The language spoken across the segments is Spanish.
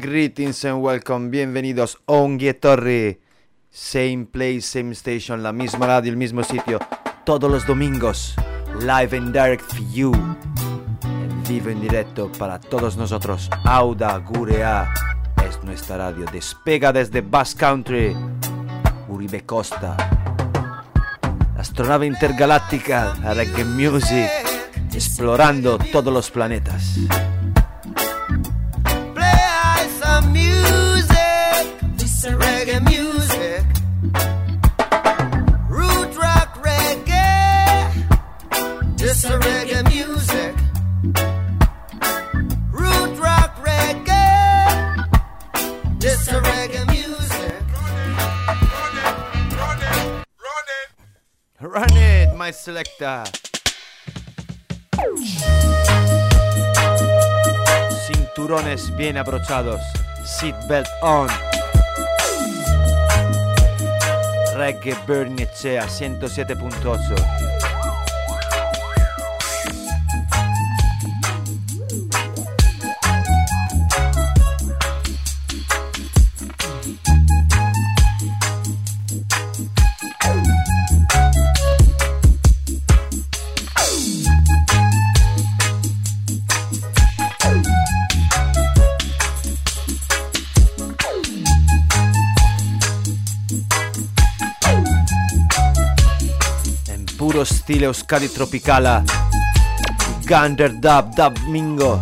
greetings and welcome. Bienvenidos Ongie Torre. Same place, same station, la misma radio, el mismo sitio. Todos los domingos. Live and direct for you. En vivo, en directo para todos nosotros. Auda Gurea es nuestra radio. Despega desde Basque Country. Uribe Costa. Astronave intergaláctica, reggae music. Explorando todos los planetas. My selector. Cinturones bien abrochados. Seatbelt on. Reggae Bernicea 107.8. stile Euskadi Tropicala. Gander Dub Dub Mingo.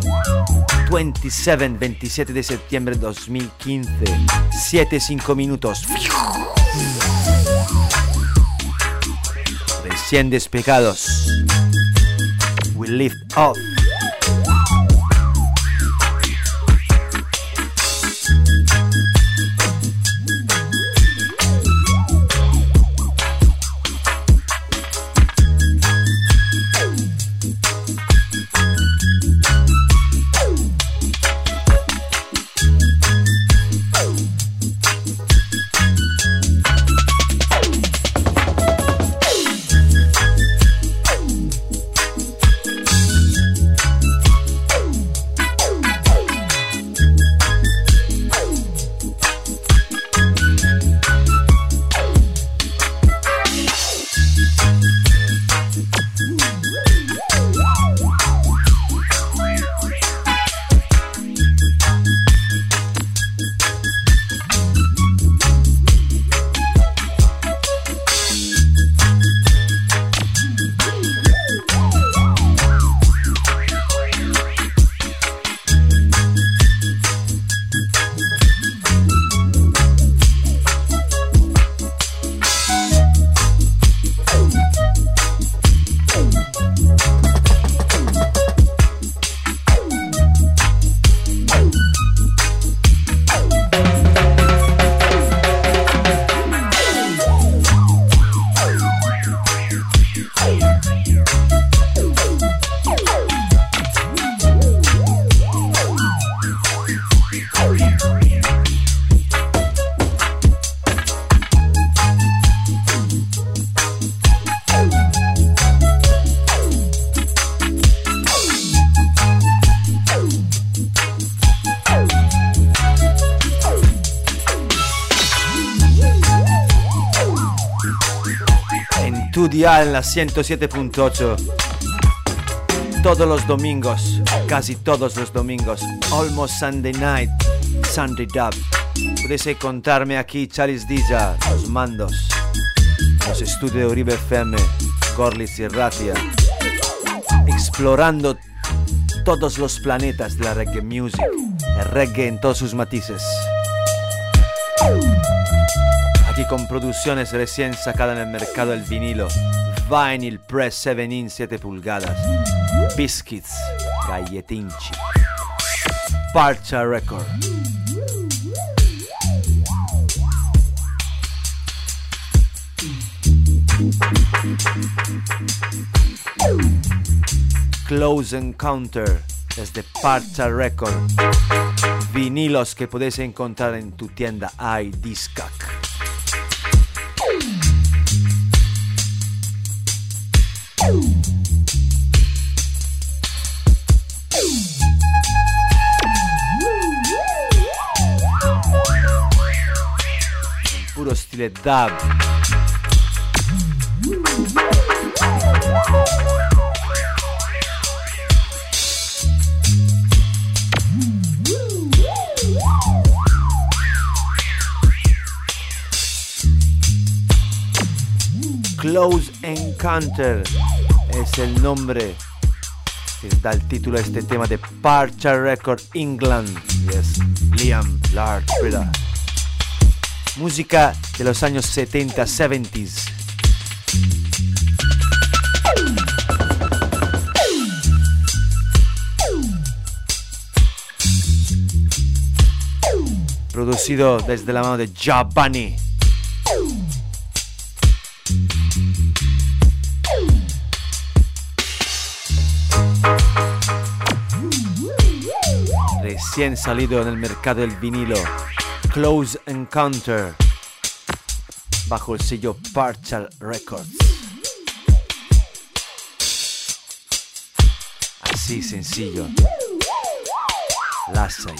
27, 27 de septiembre 2015. 7-5 minutos. Recién despegados. We lift up. En tu dial en la 107.8. Todos los domingos, casi todos los domingos, almost Sunday night, Sunday Dub. Puedes encontrarme aquí, Charles Dija, los mandos, los estudios de Uribe FM, Gorlitz y Ratia, explorando todos los planetas de la reggae music, el reggae en todos sus matices. Aquí con producciones recién sacadas en el mercado del vinilo. Vinyl Press 7 in 7 pulgadas. Biscuits, Galletinchi. Parcha Record. Close Encounter desde Parcha Record. Vinilos que podéis encontrar en tu tienda iDiscac. Puro stile dub. Close Encounter. Es el nombre que da el título a este tema de Parcha Record England. Yes, Liam Lard. Música de los años 70, 70s. Producido desde la mano de Jabani. Recién salido en el mercado del vinilo. Close Encounter. Bajo el sello Partial Records. Así sencillo. Lasai.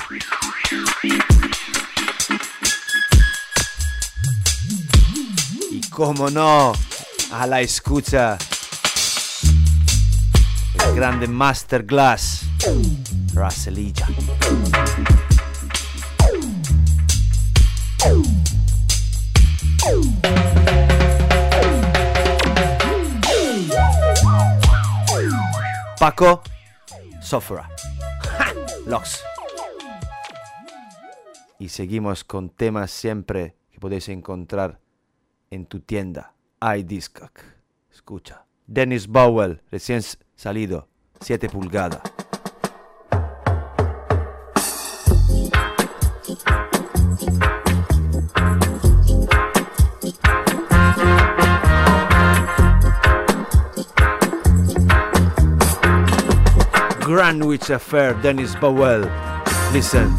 Y como no, a la escucha. El grande Master Glass. Raselilla. Paco Sofra. Locks. Y seguimos con temas siempre que podéis encontrar en tu tienda. iDiscog. Escucha. Dennis Bowell, recién salido, 7 pulgadas. Greenwich Affair, Dennis Bowell. Listen.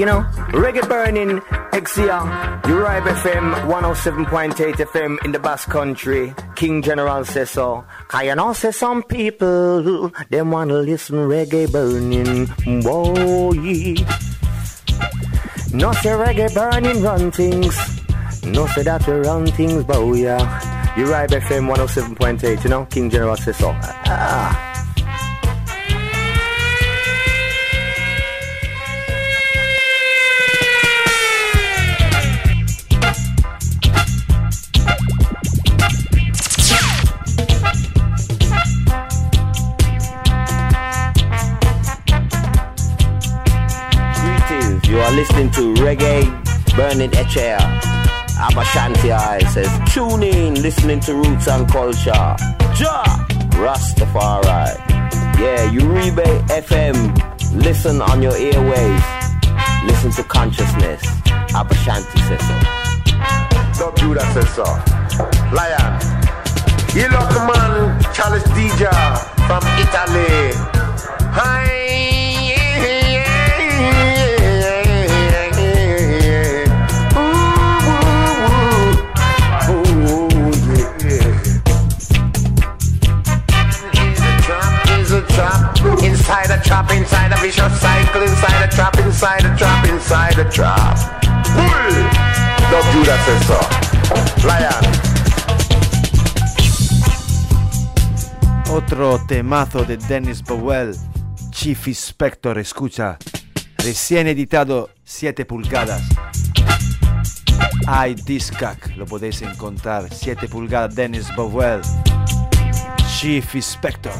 You know. Reggae burning, XCR, Uribe FM, 107.8 FM in the Basque Country. King General says so. Can you know, say some people, them wanna listen reggae burning, yeah. No say reggae burning run things. No say that we run things, yeah. Uribe FM 107.8, you know, King General says so. Ah. Listening to Reggae Burning HL. Abashanti I says, tune in, listening to Roots and Culture. Ja! Rastafari. Yeah, Uribe FM. Listen on your airwaves. Listen to consciousness. Abashanti says so. Judah says so. Lion. You the man, Charles DJ from Italy. Hi. Inside a trap, inside a vicious cycle, inside a trap, inside a trap, inside a trap. Bull! Dub Judah says so. Lion. Otro temazo de Dennis Bowell, Chief Inspector, escucha. Recién editado 7 pulgadas. Ay, Discac, lo podéis encontrar. 7 pulgadas, Dennis Bowell. Chief Inspector.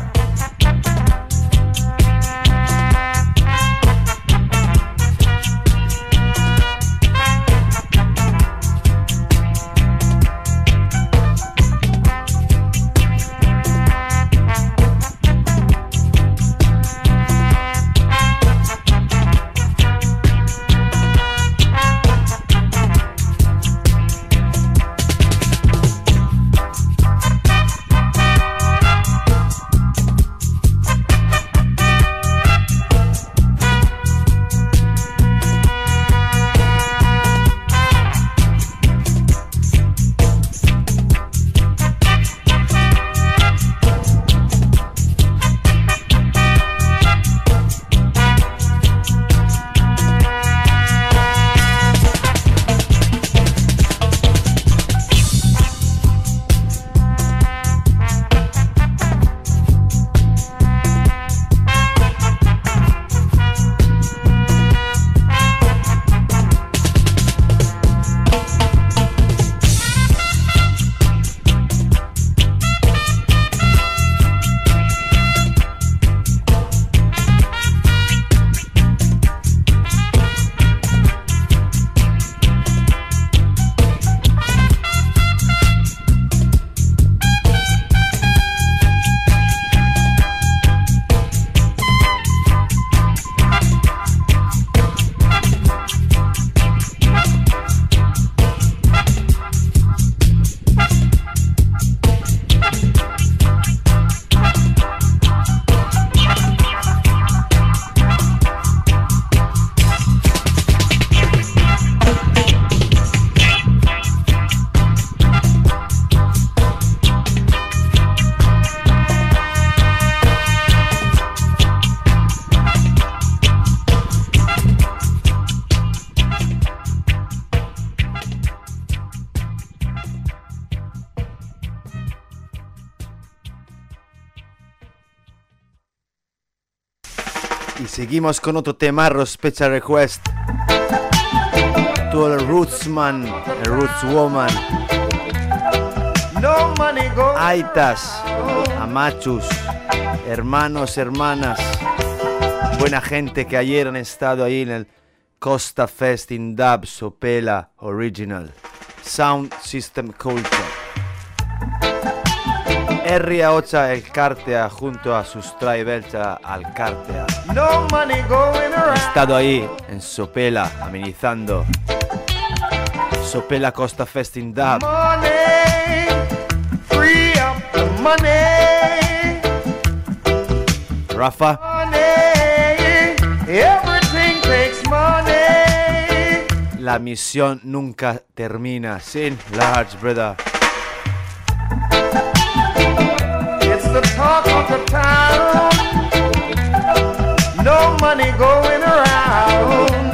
Seguimos con otro temarro Special Request. Todo el Rootsman, el Roots Woman. No money go. Aitas, amachus, hermanos, hermanas, buena gente que ayer han estado ahí en el Costa Fest in Dub Sopela Original Sound System Culture. RA8 el Cartea junto a sus Belcha al Cartea. No money going Han around. estado ahí en Sopela amenizando Sopela Costa Fest in Dub. Money. Free up the money. Rafa, Money. Everything takes money. La misión nunca termina. Sin large, brother. The talk of the town. No money going around.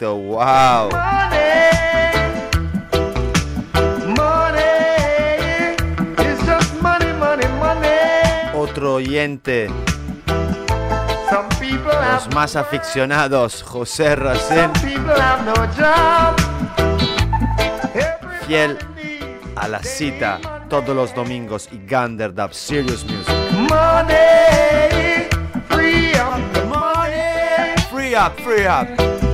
Wow. Otro oyente, los más aficionados, José Racén, Fiel a la cita todos los domingos y Gander Dub Serious Music. money, free up money. Free up, free up.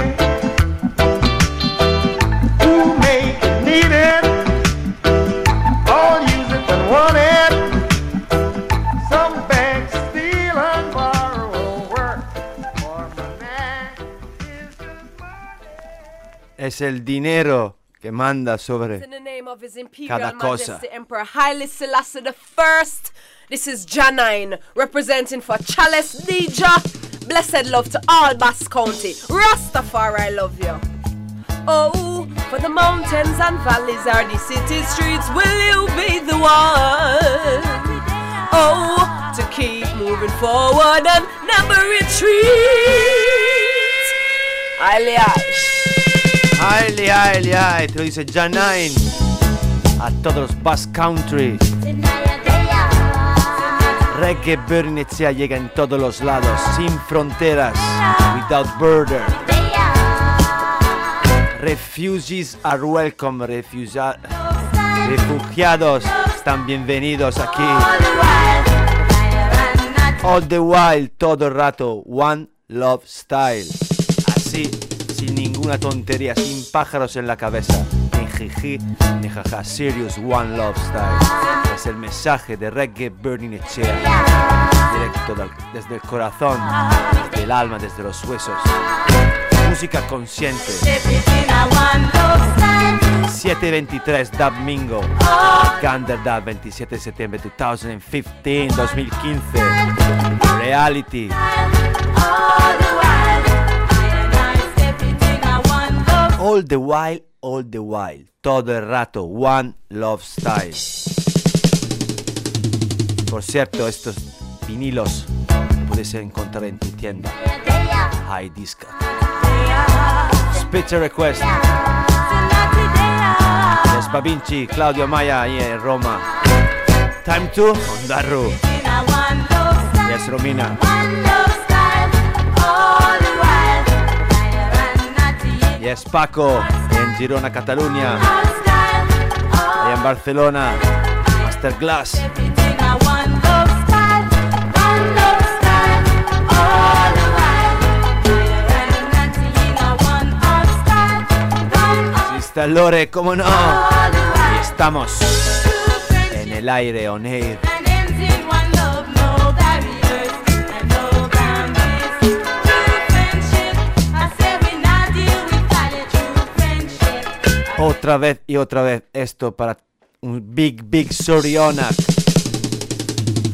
Es el dinero que manda sobre In the name of His Imperial Cada cosa. Majesty Emperor Haile Selassie the First. This is Janine representing for Chalice Dija. Blessed love to all Bass County. Rastafari, I love you. Oh, for the mountains and valleys are the city streets. Will you be the one? Oh, to keep moving forward and never retreat. Aye, Ay, ay, ay, te lo dice Janine. A todos los Bass Country. Reggae Bernicea llega en todos los lados, sin fronteras, without border. Refugees are welcome, refugia- refugiados están bienvenidos aquí. All the while, todo el rato, One Love Style. Así, sin ninguna tontería, sin pájaros en la cabeza. Ni jiji, ni jaja. Serious One Love Style. Es el mensaje de Reggae Burning Echea. Directo desde el corazón, desde el alma, desde los huesos. Música consciente. 723 Dub Mingo. Gander Dub 27 de septiembre 2015, 2015. Reality. All the while all the while, todo el rato, One Love Style. Por cierto, estos vinilos puedes encontrar en tu tienda. High Disc. Special Request. Yes, Babinci, Claudio Maya ahí en Roma. Time to Ondarru. Yes, Romina. Yes, Paco en Girona, Cataluña. Ahí en Barcelona. Masterclass. Lore, ¿cómo no? Y estamos en el aire, on air. Otra vez y otra vez esto para un big, big Sorionak.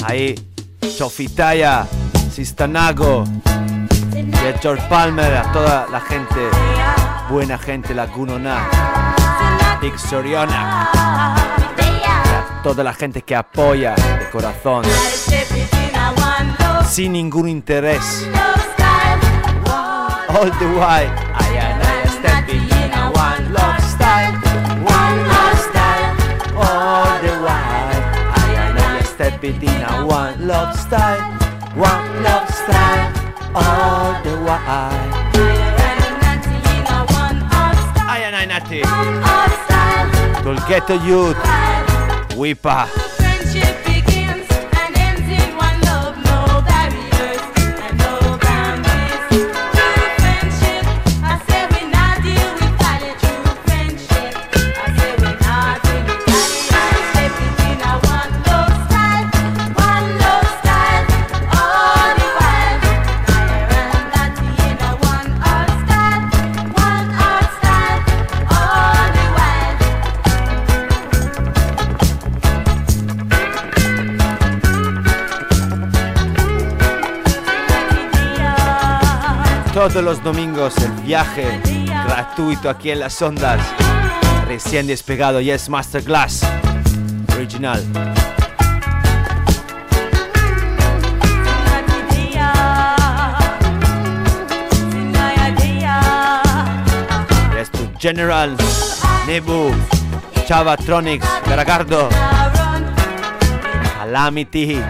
Ahí, Sofitaya, Sistanago, y George Palmer, a toda la gente, buena gente, la Gunona, Big Sorionak, a toda la gente que apoya de corazón, sin ningún interés. All the while, I stepping in a one love style, one love style. All the while, I and I Nati, Tul Ghetto Youth, Wipa. Todos los domingos el viaje gratuito aquí en las ondas. Recién despegado, Yes Masterclass. Original. Yes to General, Nebu, Chavatronics, Garagardo, Calamity.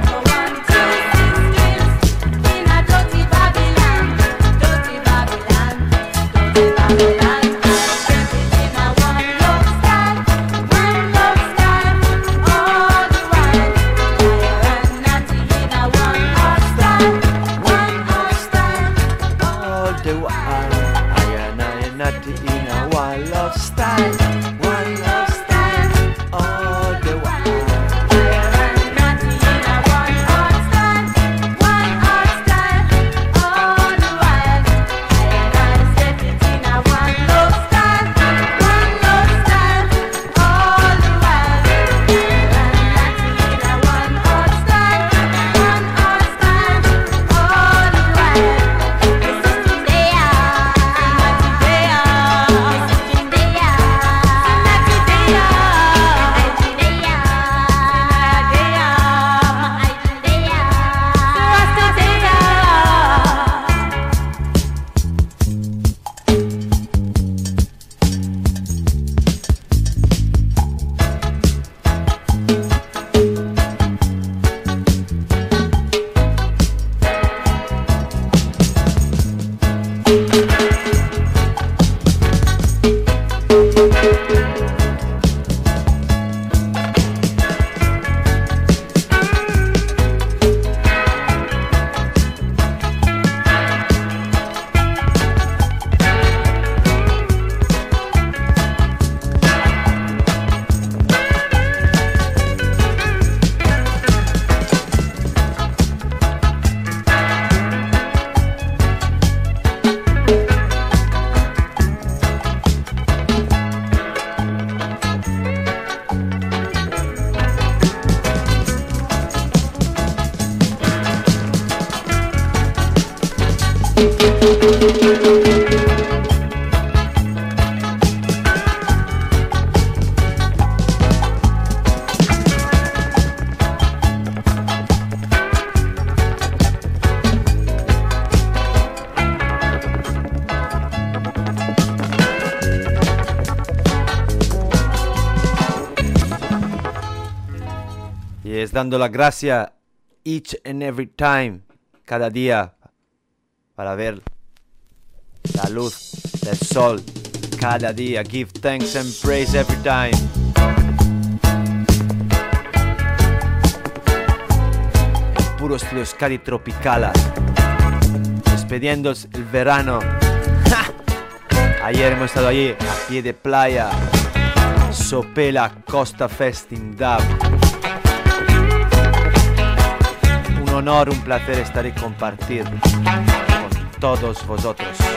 Dando la gracia each and every time, cada día, para ver la luz del sol. Cada día, give thanks and praise every time. El puro estilo Scari Tropicala. Despediendo el verano. Ayer hemos estado allí, a pie de playa. Sopela Costa Festing Dub. Honor, un placer estar y compartir con todos vosotros.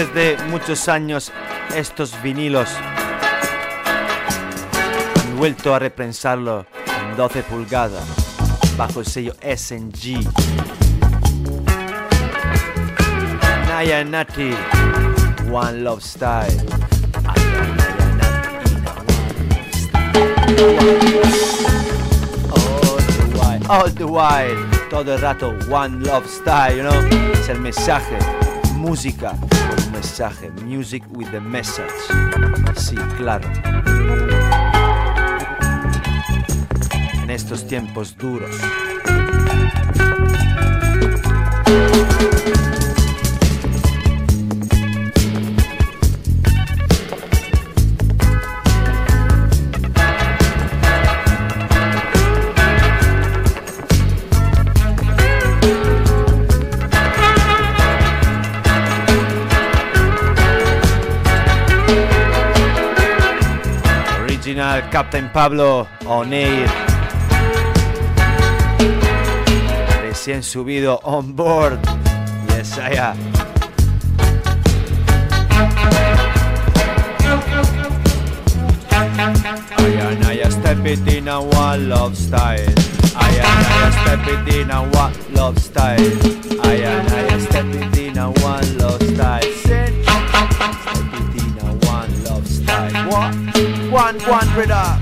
Después desde muchos años estos vinilos han vuelto a reprensarlo en 12 pulgadas bajo el sello SNG. Naya Nati, One Love Style. All the while, all the while, todo el rato One Love Style, you know? Es el mensaje, música music with the message. Sí, claro. En estos tiempos duros. Captain Pablo O'Neill. Recién subido on board. Yes, I and I step it in a one love style. I and I step in a one love style. I and I step in a one love style. One, one, brother.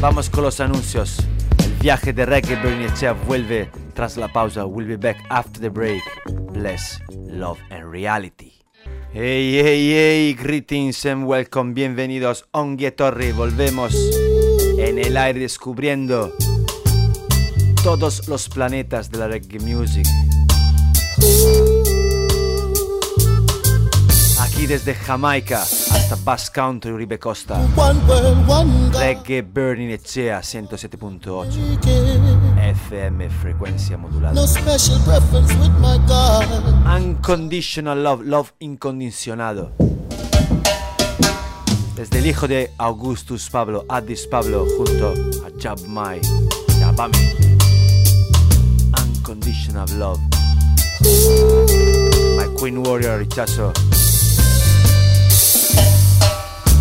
Vamos con los anuncios. El viaje de Reggae Bernicea vuelve tras la pausa. We'll be back after the break. Bless, love and reality. Hey, hey, hey, greetings and welcome. Bienvenidos a Torre. Volvemos en el aire descubriendo todos los planetas de la reggae music. Aquí desde Jamaica hasta Bass Country, Uribe Costa. Reggae Burning Echea 107.8 FM frecuencia No modulada. special preference with my God. Unconditional Love, Love incondicionado. Desde el hijo de Augustus Pablo, Addis Pablo, junto a Jab Mai, Yabami. Unconditional Love. My Queen Warrior, Richazo.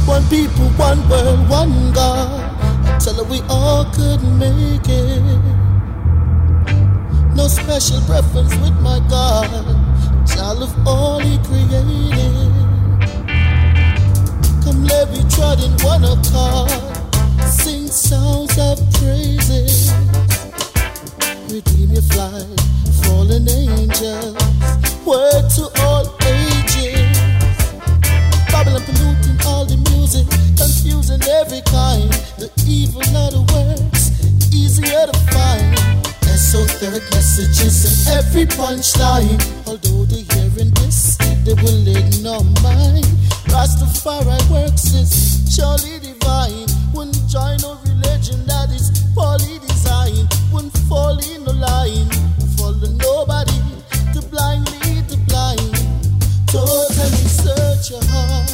One people, one world, one God. I tell her we all could make it. No special preference with my God. Child of all He created. Trot in one. Sing songs of praises. Redeem your flight, fallen angels. Word to all ages. Babylon polluting all the music. confusing every kind. The evil the words, easier to find. Esoteric messages in every punchline. Although they're hearing this, they will ignore mine. Rastafari works is surely divine. Wouldn't join no religion that is poorly designed. Wouldn't fall in no line. Follow nobody to blind lead the blind. Totally search your heart.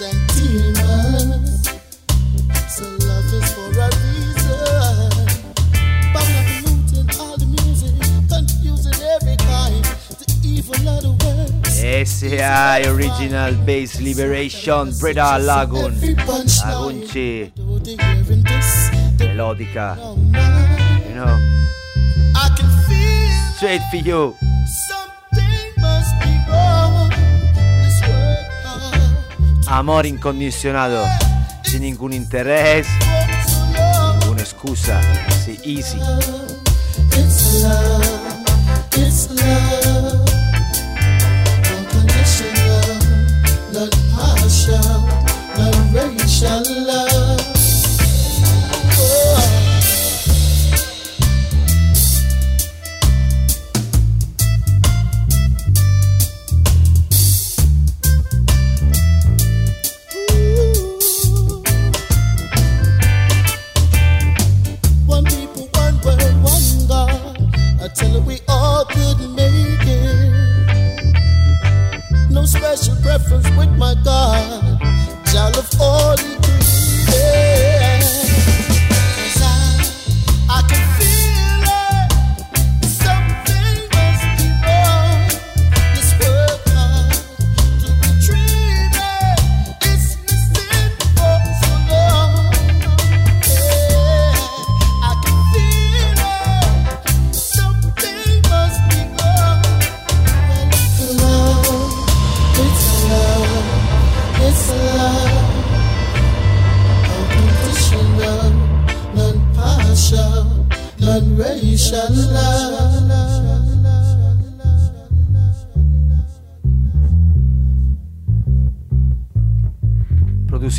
And demons. So love is for a reason. Babylon polluting all the music, confusing every kind. The evil of the words. SI Original Bass Liberation, Breda Lagoon. Agunci, Though they hearing this, they melodica, you know, I can feel straight for you. Amor incondizionato, sin ningún interés, ninguna excusa, sí, easy. It's love, it's love. Unconditional, not partial, not racial love.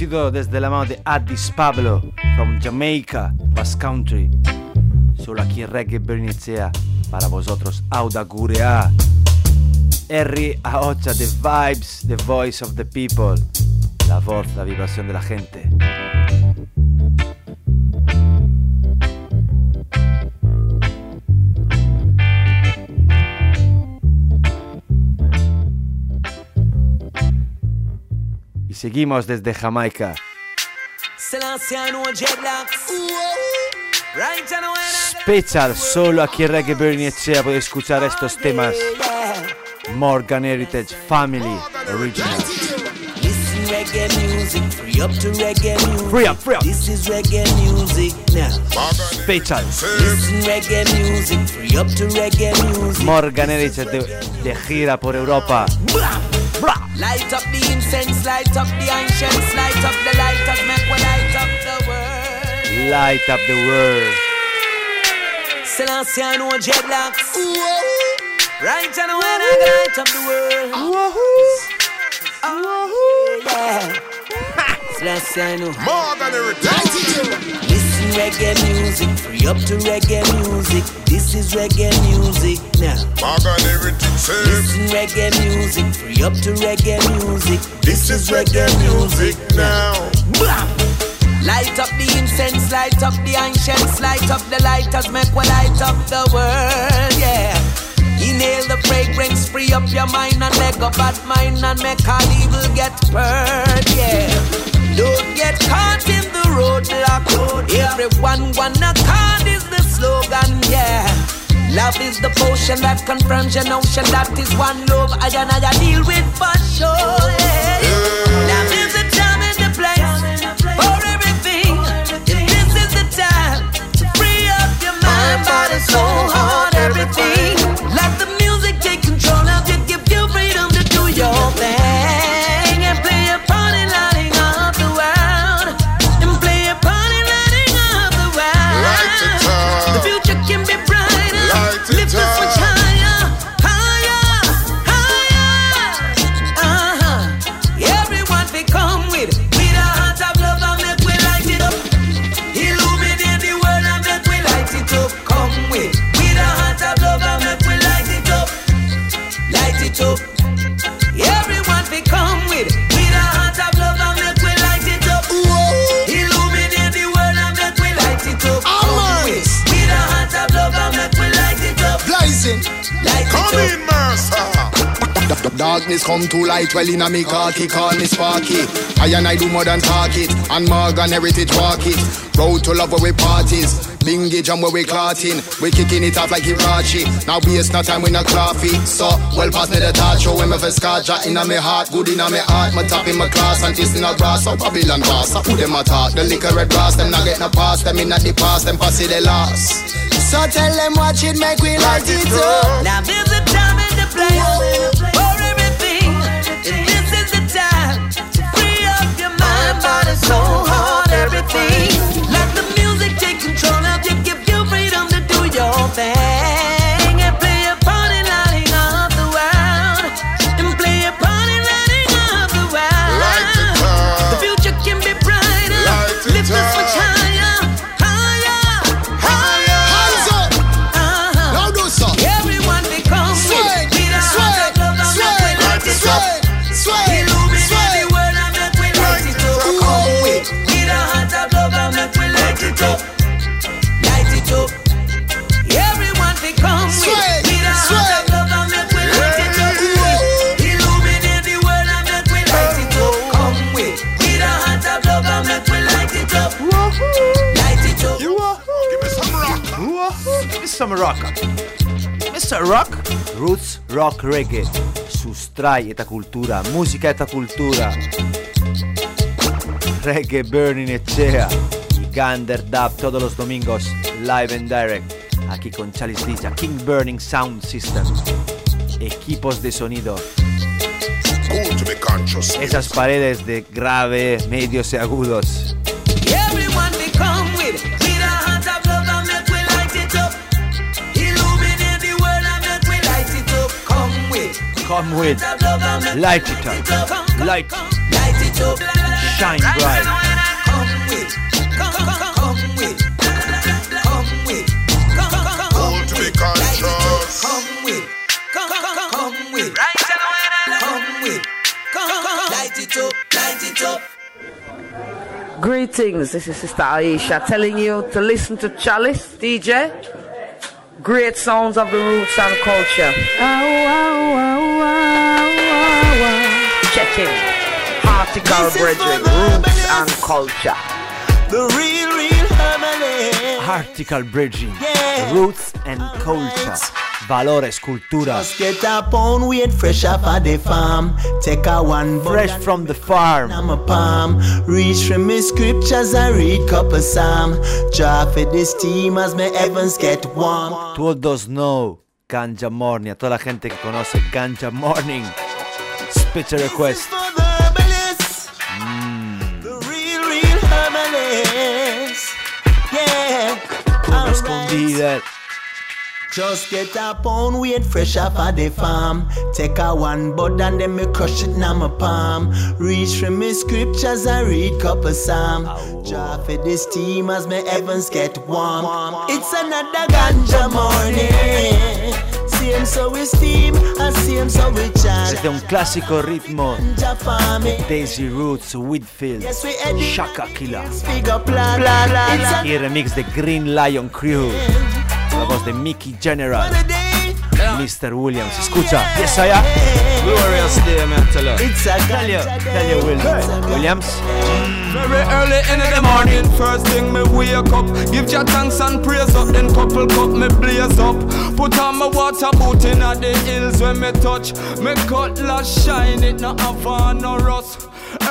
Producido desde la mano de Addis Pablo, from Jamaica, Basque Country. Solo aquí Reggae Bernicea, para vosotros, Auda Gurea. R. Aocha, The Vibes, The Voice of the People. La voz, la vibración de la gente. Seguimos desde Jamaica. Special, solo aquí en Reggae Bernicea puedes escuchar estos temas. Morgan Heritage Family Original. Reggae music, free up to reggae music. Free up, free up. This is reggae music now. Special. Listen reggae music, free up to reggae music. Morgan Heritage de, de gira por Europa. Light up the incense, light up the ancients, light up the lighters, make we light up the world. Light up the world. Selassie, I know dreadlocks. Right, I know when I light up the world. Oh, yeah. Selassie, I know. Listen reggae music, free up to reggae music. This is reggae music now. Listen reggae music, free up to reggae music. This is reggae music now. Light up the incense, light up the ancients, light up the lighters, make we light up the world, yeah. Inhale the fragrance, free up your mind and let go bad mind and make all evil get purged, yeah. Don't get caught in the roadblock. Everyone wanna card is the slogan, yeah. Love is the potion that confirms your notion that is one love. I and I deal with for sure. Yeah. Now is the time and the place for everything. And this is the time to free up your mind, body, soul, heart. Darkness come to light, well in a me cocky, call me sparky. I and I do more than talk it, and Morgan heritage walk it. Road to love where we parties, bingage jam where we clotting. We kicking it off like Hirachi. Now waste no time with no coffee. So, well pass me the touch, show him if a scarja in a me heart, good in a me heart. My top in my class, and this in a grass, so Babylon boss. I put them a talk, the liquor red grass, them not get no pass, them in at the past, them pass it the last. So tell them watch it, make we light it up. Now there's the time and the place thing. Some rock. Mr. Rock. Roots Rock Reggae. Sustrai eta cultura. Música eta cultura. Reggae Burning Echea. Y Gander Dub todos los domingos. Live and direct. Aquí con Chalice Dija. King Burning Sound System. Equipos de sonido. Esas paredes de grave, medios y agudos. Come with. heart of love and make we Light it up. Light. light it up. Shine bright. Come with, come, come, come with, come with, come, come, come, Cool to be light it up. conscious. Come with, come, come, come, come with, come with, come, come, light it up, light it up. Greetings, this is Sister Aisha telling you to listen to Chalice DJ. Great sounds of the roots and culture. Check it. Article Brethren, roots and culture. The real, real herbalist. Article Bridging. Yeah. Roots and Culture. Valores, cultura. Just get a pound weight fresh off of the farm. Take a one Fresh from the farm. I'm a palm. Reach from my scriptures and read couple psalm. Draw for this team as my heavens get warm. Todos know Ganja Morning. A toda la gente que conoce Ganja Morning. Special request. Herbalists. Just get a pound weight fresh off of the farm. Take a one bud and then me crush it in my palm. Reach for me scriptures and read couple psalm. Draw for this team as my heavens get warm. It's another ganja morning. Same so we steam and same so we chant. Desde un clásico ritmo. Daisy Roots, Whitfield, Yes, we edit Shaka Killa. figure plan. It's a Y remix de Green Lion Crew. La voz de Mickey General. Mr. Williams. Escucha, yes I am. Glorious day, man, tell her. It's a Tell you, ganja tell you, Will- Williams. Very early in the morning, first thing me wake up. Give your thanks and praise up, then couple cup me blaze up. Put on my water boot in at the hills when me touch. Me cutlass shine, it no have no rust.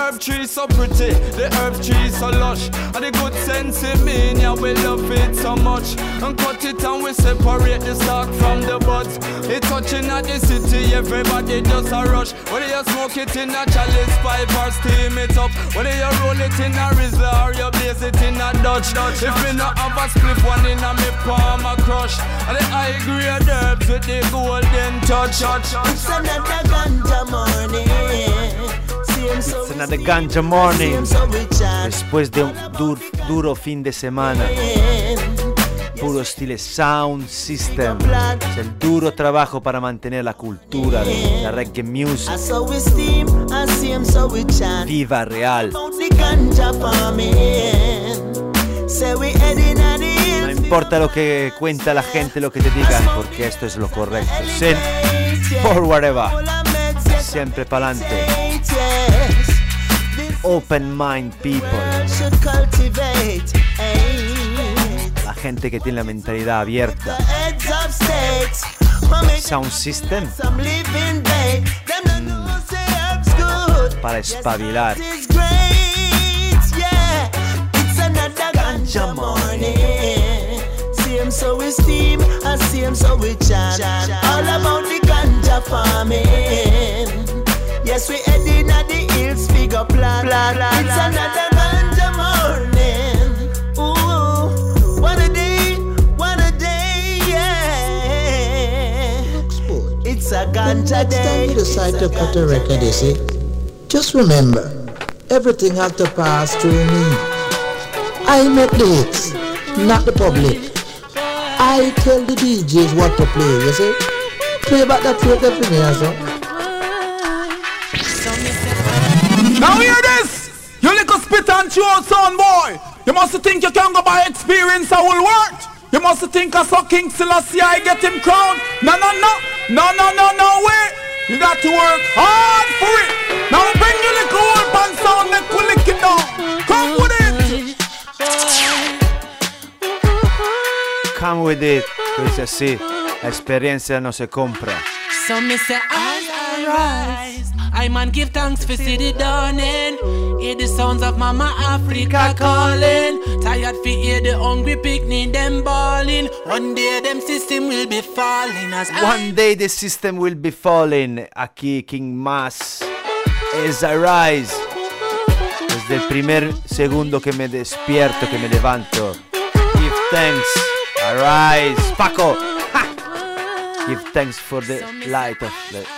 The herb tree so pretty, the herb tree so lush. And the good sense in me, yeah, we love it so much. And cut it and we separate the stalk from the buds. It touching at the city, everybody just a rush. Whether you smoke it in a chalice pipe or steam it up. Whether you roll it in a Rizla or you blaze it in a Dutch. Dutch if me not have a split one in a me palm a crush. And the high grade herbs with the golden touch. It's another ganja morning. It's another ganja morning. Después de un dur- duro fin de semana, puro estilo sound system. Es el duro trabajo para mantener la cultura de la reggae music viva, real. No importa lo que cuenta la gente, lo que te digan, porque esto es lo correcto. Sin forward ever. Siempre pa'lante. Open mind people. La gente que tiene la mentalidad abierta. Sound system good. para espabilar. Yes, we heading at the hills, figure plan. It's another ganja morning. Ooh, what a day, what a day, yeah. It's a ganja Next time day. you decide to cut a record, you see, just remember, everything has to pass through me. I make the hits, not the public. I tell the DJs what to play, you see. Play back that tape for me, also. Now hear this! You little spit and chew son boy! You must think you can go by experience a whole world! You must think I saw King Selassie I get him crowned! No, no, no! No, no, no, no way! You got to work hard for it! Now bring your little old pan sound, make we lick it down! Come with it! Come with it. Dice así. La experiencia no se compra. So me say I rise, I man give thanks for city dawning. Hear the sounds of Mama Africa calling. Tired fi hear the hungry picnic them bawling. One day them system will be falling as One day the system will be falling. Aquí King Mas. As I rise. Desde el primer segundo que me despierto, que me levanto. Give thanks. Arise. Paco. Ha. Give thanks for the light of the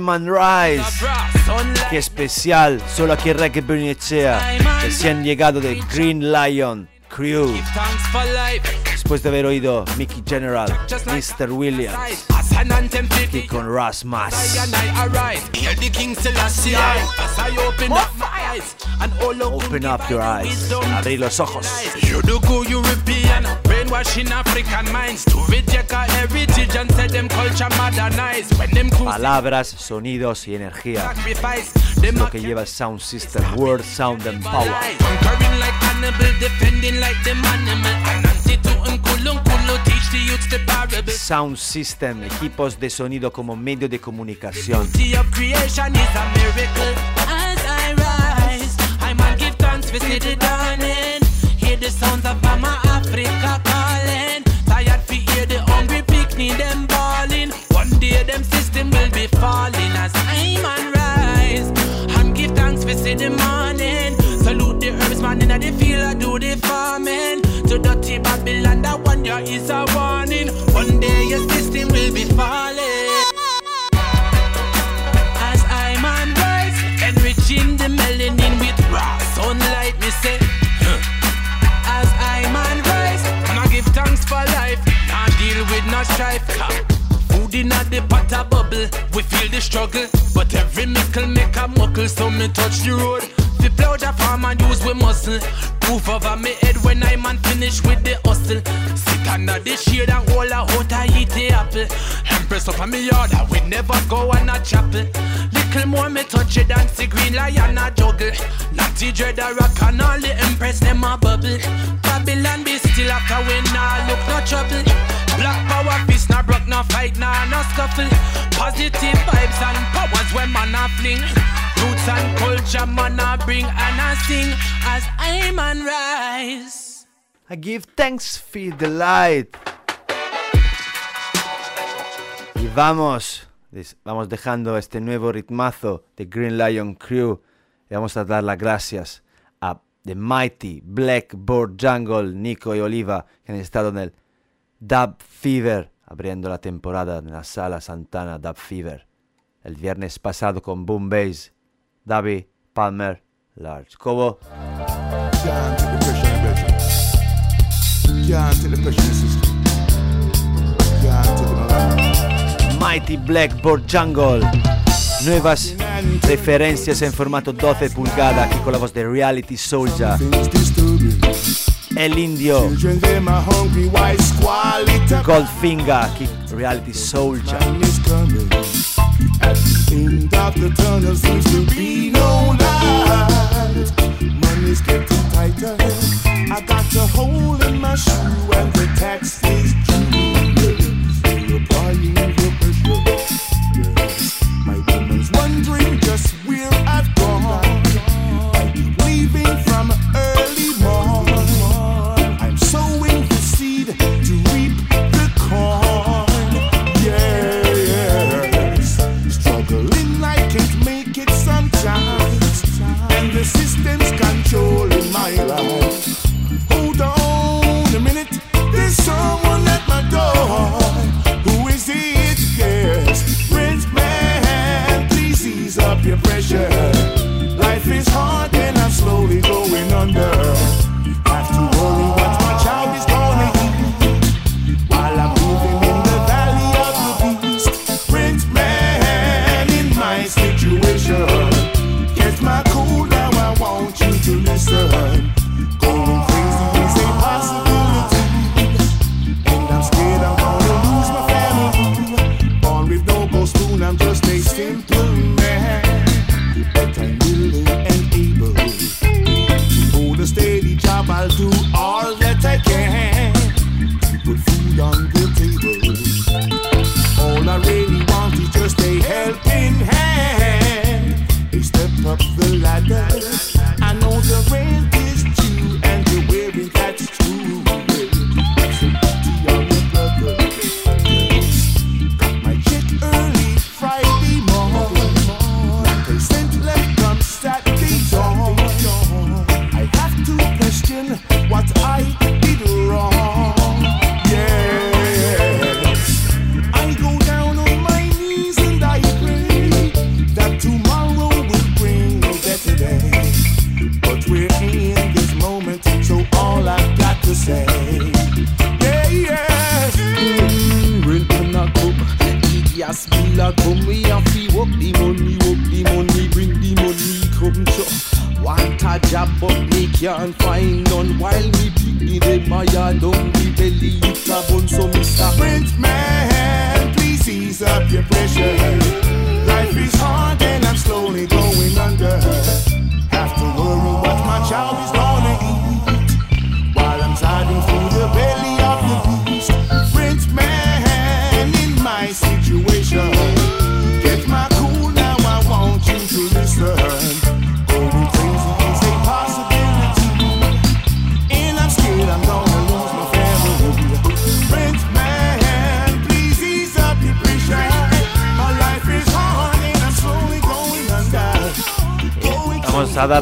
Man Rise. Sunlight. Qué especial. Solo aquí Reggae Bernicea. Recién llegado de Green Lion Crew. Después de haber oído Mickey General, Mr. Williams. Aquí con Ras Mas. Open up your eyes. Abrir los ojos. African minds to reject our heritage and set them culture modernized. When them cruise Palabras, sonidos y energía. Es lo que lleva Sound System. Word, Sound and Power. Conquering like defending like them animal. The the. Sound System, equipos de sonido como medio de comunicación. beauty of creation is a see them balling. One day them system will be falling as time and rise. And give thanks for see the morning. Salute the herbs man in the field, I do the farming. To dirty Babylon, that one year is a warning. One day your system will be falling. As I'm on rise, enriching the melanin with raw sunlight. No strife. Food in the pot a bubble, we feel the struggle. But every mickle make a muckle, so me touch the road. The plow the farm and use we muscle. Proof over me head when I man finish with the hustle. Sit under the shade and hold a out I eat the apple. Empress up on me yard, I we never go on a chapel. Little more me touch it dance the green lion a juggle. Natty dread a rock and all the empress them a bubble. Babylon be still after when I look no trouble. Black power fist nah broke no fight nah no scuffle. Positive vibes and powers when man a fling. Roots and culture man a bring and a sing as I man rise. I give thanks for the light. Y vamos, vamos dejando este nuevo ritmazo de Green Lion Crew. Y vamos a dar las gracias a The Mighty Blackboard Jungle, Nico y Oliva, que han estado en el Dub Fever, abriendo la temporada en la sala Santana Dub Fever. El viernes pasado con Boom Bass, Davi, Palmer, Large. Cobo. Mighty Blackboard Jungle. Nuevas referencias en formato 12 pulgada aquí con la voz de Reality Soldier. It Indio, Goldfinger aquí Reality Soldier. At the end of the tunnel seems to be no light. Money's getting tighter. I got a hole in my shoe and the tax is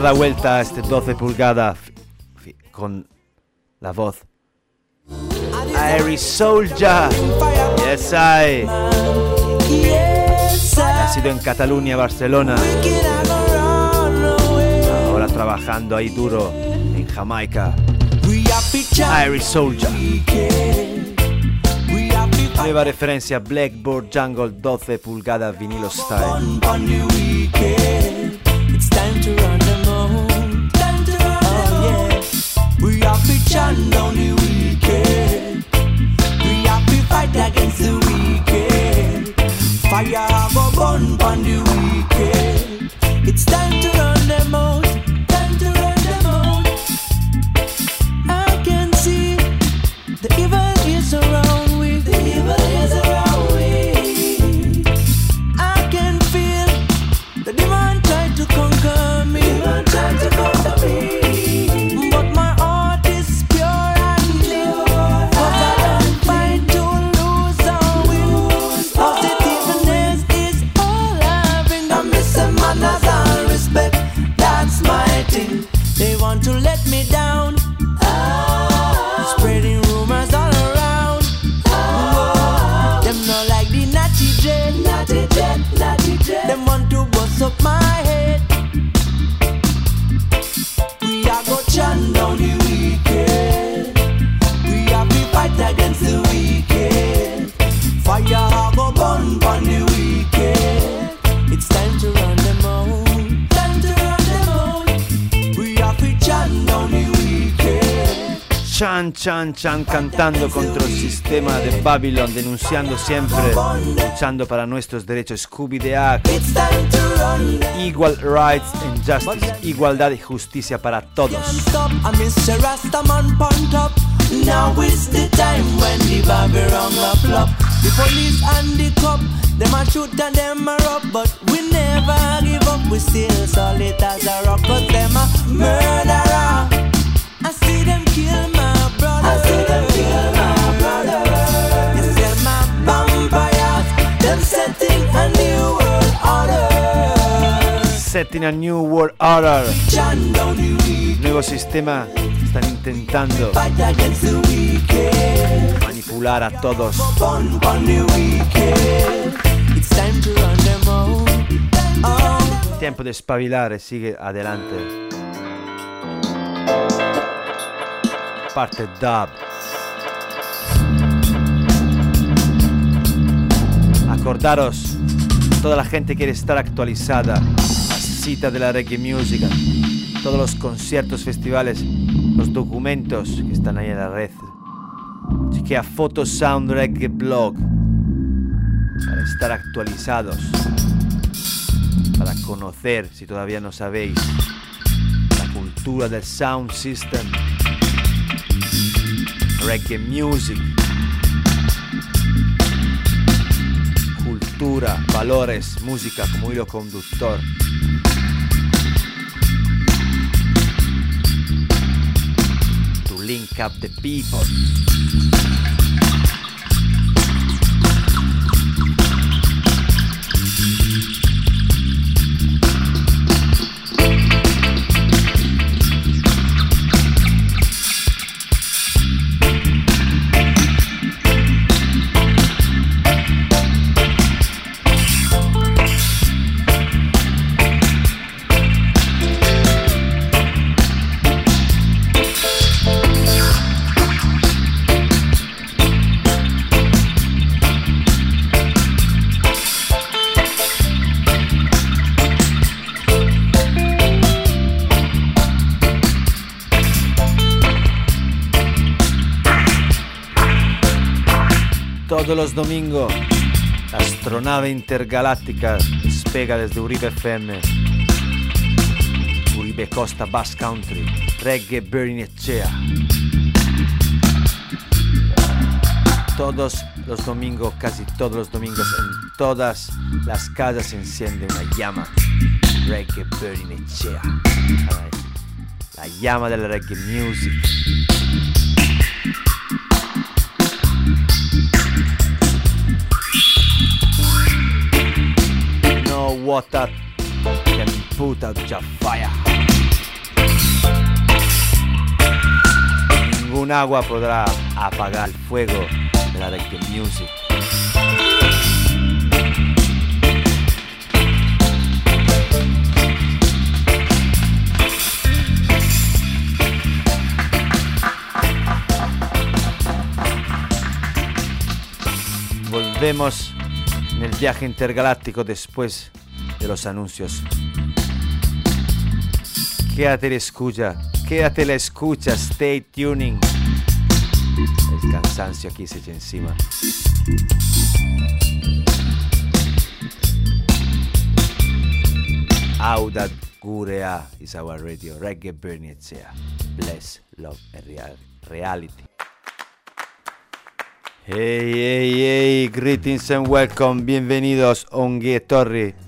la vuelta a este 12 pulgada fi- fi- con la voz. Airy Soldier. Yes, I. Ha sido en Cataluña, Barcelona. trabajando ahí duro en Jamaica. Irish Soldier. Nueva referencia Blackboard Jungle 12 pulgadas vinilo style. The weekend. We happy fight against the weekend. Fire go burn on the weekend. It's time to run Chan Chan cantando contra el sistema de Babylon, denunciando siempre, luchando para nuestros derechos. Scooby the Act. Equal rights and justice, igualdad y justicia para todos. Now is the time when the Babylon a flop. The police and the cop, them a shoot and them a rob, but we never give up. We still solid as a rock, 'cause them a murderer. I see them kill my setting a new world order. Nuevo sistema. Están intentando manipular a todos. Tiempo de espabilare, sigue adelante. Parte dub. Acordaros, toda la gente quiere estar actualizada. La cita de la reggae music, todos los conciertos, festivales, los documentos que están ahí en la red. Chequea Photo Sound Reggae Blog para estar actualizados para conocer, si todavía no sabéis, la cultura del sound system, reggae music, cultura, valores, música como hilo conductor. To link up the people. Todos los domingos, la astronave intergaláctica despega desde Uribe FM. Uribe Costa Bass Country, Reggae Bernicea. Todos los domingos, casi todos los domingos, en todas las casas se enciende una llama. Reggae Bernicea. La llama del reggae music. water can put out your fire. Ningún agua podrá apagar el fuego de la like the music. Volvemos en el viaje intergaláctico después de los anuncios. Quédate la escucha, quédate la escucha, stay tuning. El cansancio aquí se echa encima. Audat Gurea is our radio. Reggae Bernicea. Bless, love and real, reality. Hey, hey, hey, greetings and welcome. Bienvenidos Ongue Torre.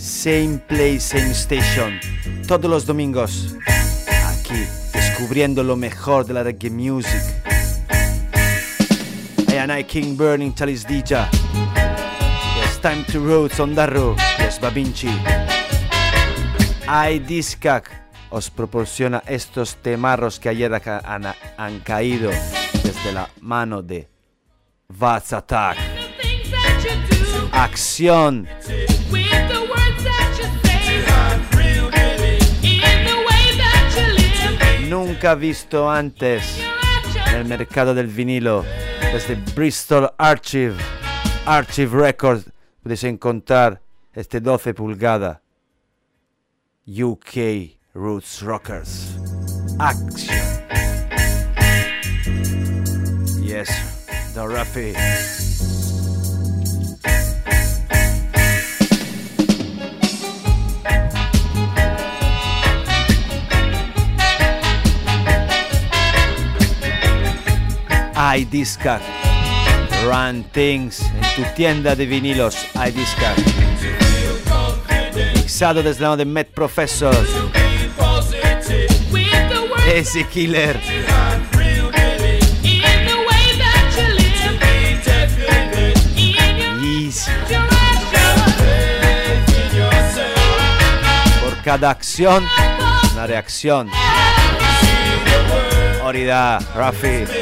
Same place, same station. Todos los domingos. Aquí, descubriendo lo mejor de la reggae music. I and I King Burning Chalice Dija. It's time to roots on Darro. Yes, Babinchi. I Discac os proporciona estos temarros que ayer han caído desde la mano de Vats Attack. Acción. Nunca visto antes en el mercado del vinilo. Desde Bristol Archive, Archive Records, puedes encontrar este 12 pulgada. UK Roots Rockers. Action. Yes, the Rafi. iDiscac. Run Things en tu tienda de vinilos iDiscac. Mixado desde la de Met Professor. Ese killer. Por cada acción, una reacción. Orida, Rafi.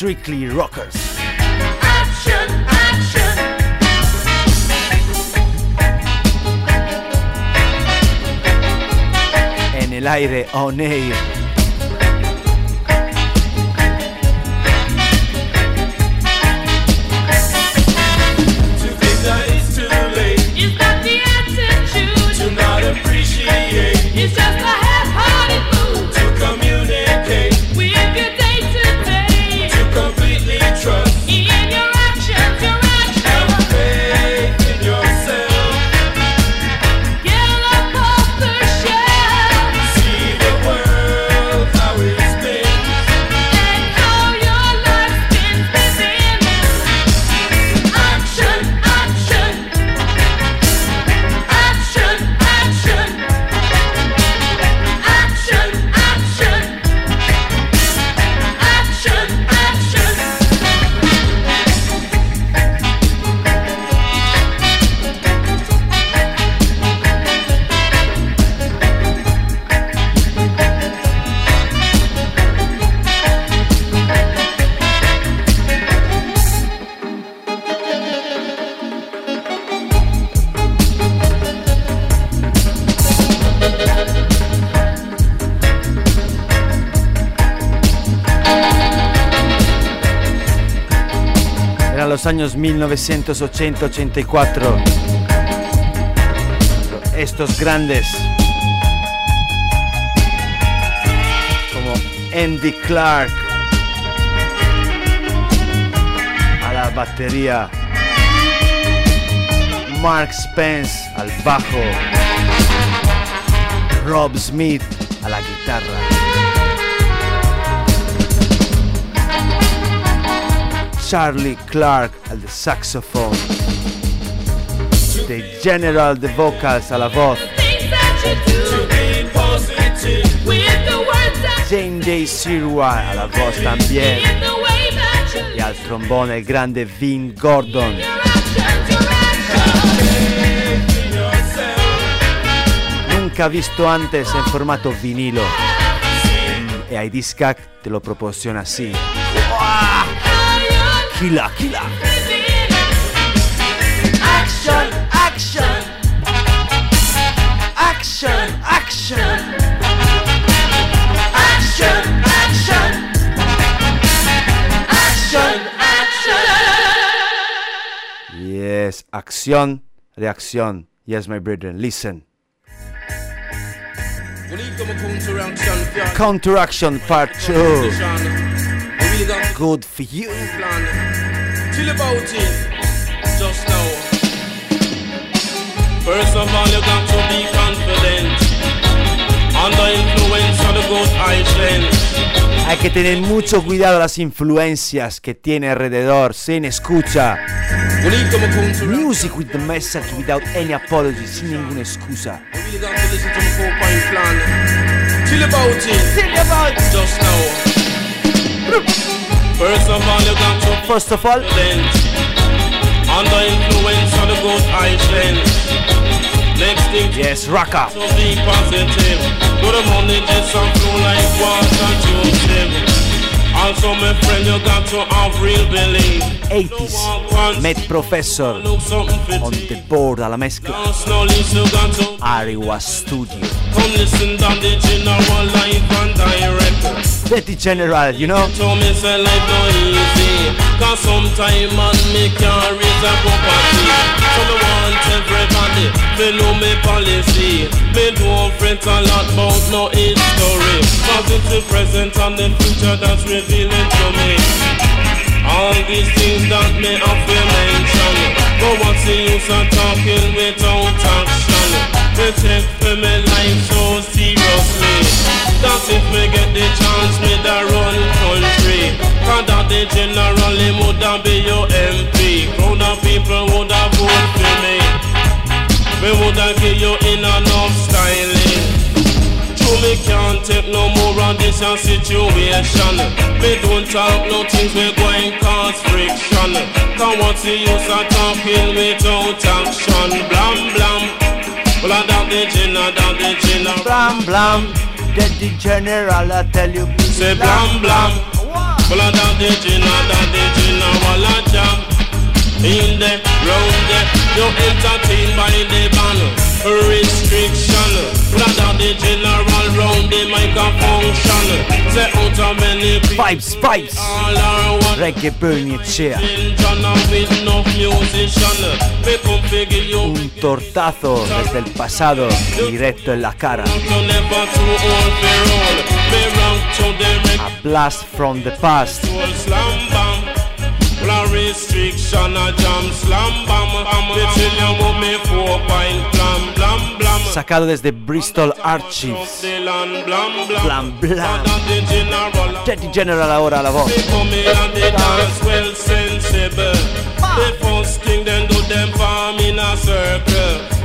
Strictly Rockers. action, action. En el aire, on air. Los años 1980-84. Estos grandes como Andy Clark a la batería, Mark Spence al bajo, Rob Smith a la guitarra. Charlie Clark al saxophone, The General the vocals alla voce, Jane Day Sirwa alla voce también e al trombone il grande Vin Gordon. Nunca visto antes en formato vinilo. Mm, y iDiscac te lo proporciona así. ¡Uah! killer, killer. Action, action, action, action, action. Yes, acción, reacción. Yes, my brethren, listen. Counteraction Part 2. Good for you. Plan. Chill about it. Just now. First of all, you got to be confident. Under influence of the good eye lens. Hay que tener mucho cuidado a las influencias que tiene alrededor. Sin escucha. Music with the message without any apology, sin ninguna excusa. We really got to listen to the four point plan. Chill about it. Chill about it. Just now. First of all, you got to First of all, Under influence of the good. Next thing yes, Raka. to be positive. Do the money just some flow like water to. Also, my friend, you got to have real belief. 80s, uh, Met Professor on the board alla mezcla. No least you got to Ariwa Studio. come listen down the general life and direct. Betty General, you know? Told me say life no easy Cause sometime man me can't raise a So me want everybody to know me policy Me don't fret a lot about no history Cause it's the present and the future that's revealing to me. All these things that me have to mention But what's the use of talking without action Me take for me life so seriously. That if me get the chance me da run country. Cause that the generally woulda be your MP Crowd of people woulda vote for me. Me woulda give you in enough True, me can't take no more on this a situation. Me don't talk no things we going cause friction. Cause what's the use of talking without action? Blam blam. Well, I doubt the gin, I doubt the gin. I- Blam blam. Betty General, I tell you. Say blam blam. Well, I doubt the gin, I doubt the gin. I will jam. In the round there, you entertained by the ban. Restriction. Are one. Reggae. Un tortazo desde el pasado directo en la cara. A blast from the past. jam. sacado desde Bristol Archives. Blam, blam. Teddy General ahora a la voz.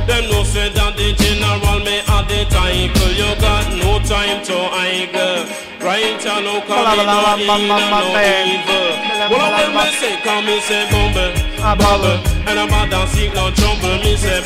Them no say that the general may have the title You got no time to Right and no coming no evil No Well say come say bumble And I'm dancing trouble Me say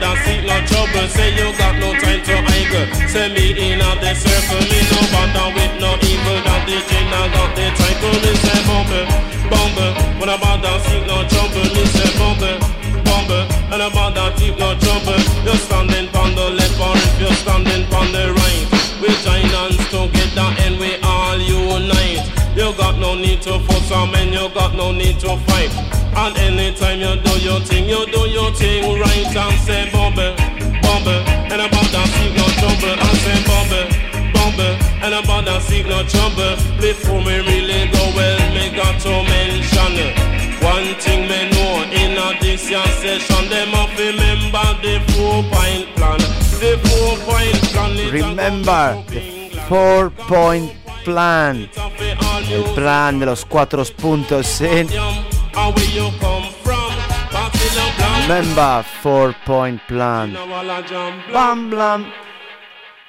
that seek no trouble, say you got no time to idle. Send me in a the circle, me no bother with no evil. That the general got the title, me say bumble, bumble. When about that seek no trouble, say bumble, bumble. And about that seek no trouble, you're standing on the left or if you're standing on the right. We join hands together and we. You got no need to fuss some and you got no need to fight. And anytime you do your thing, you do your thing right and say bubble, bubble. And about that seek no trouble and say bubble, bubble. And about that seek no trouble. Before me really go well, me got to mention one thing me know in a this year session, them have remember the four point plan. The four point plan Remember the four point plan. Il plan dello 4.6. Member 4 point plan. Bam blam.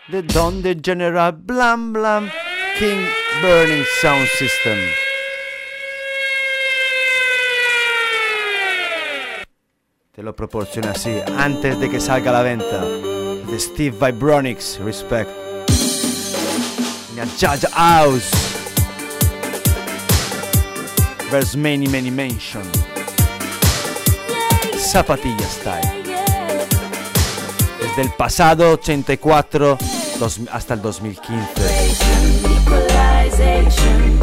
The Don the General Blam Blam King Burning Sound System. Te lo proporciona así antes de que salga a la venta. The Steve Vibronics Respect. In a Judge House. There's many, many mention. Zapatilla Style. Desde el pasado 84 dos- hasta el 2015. Equalization,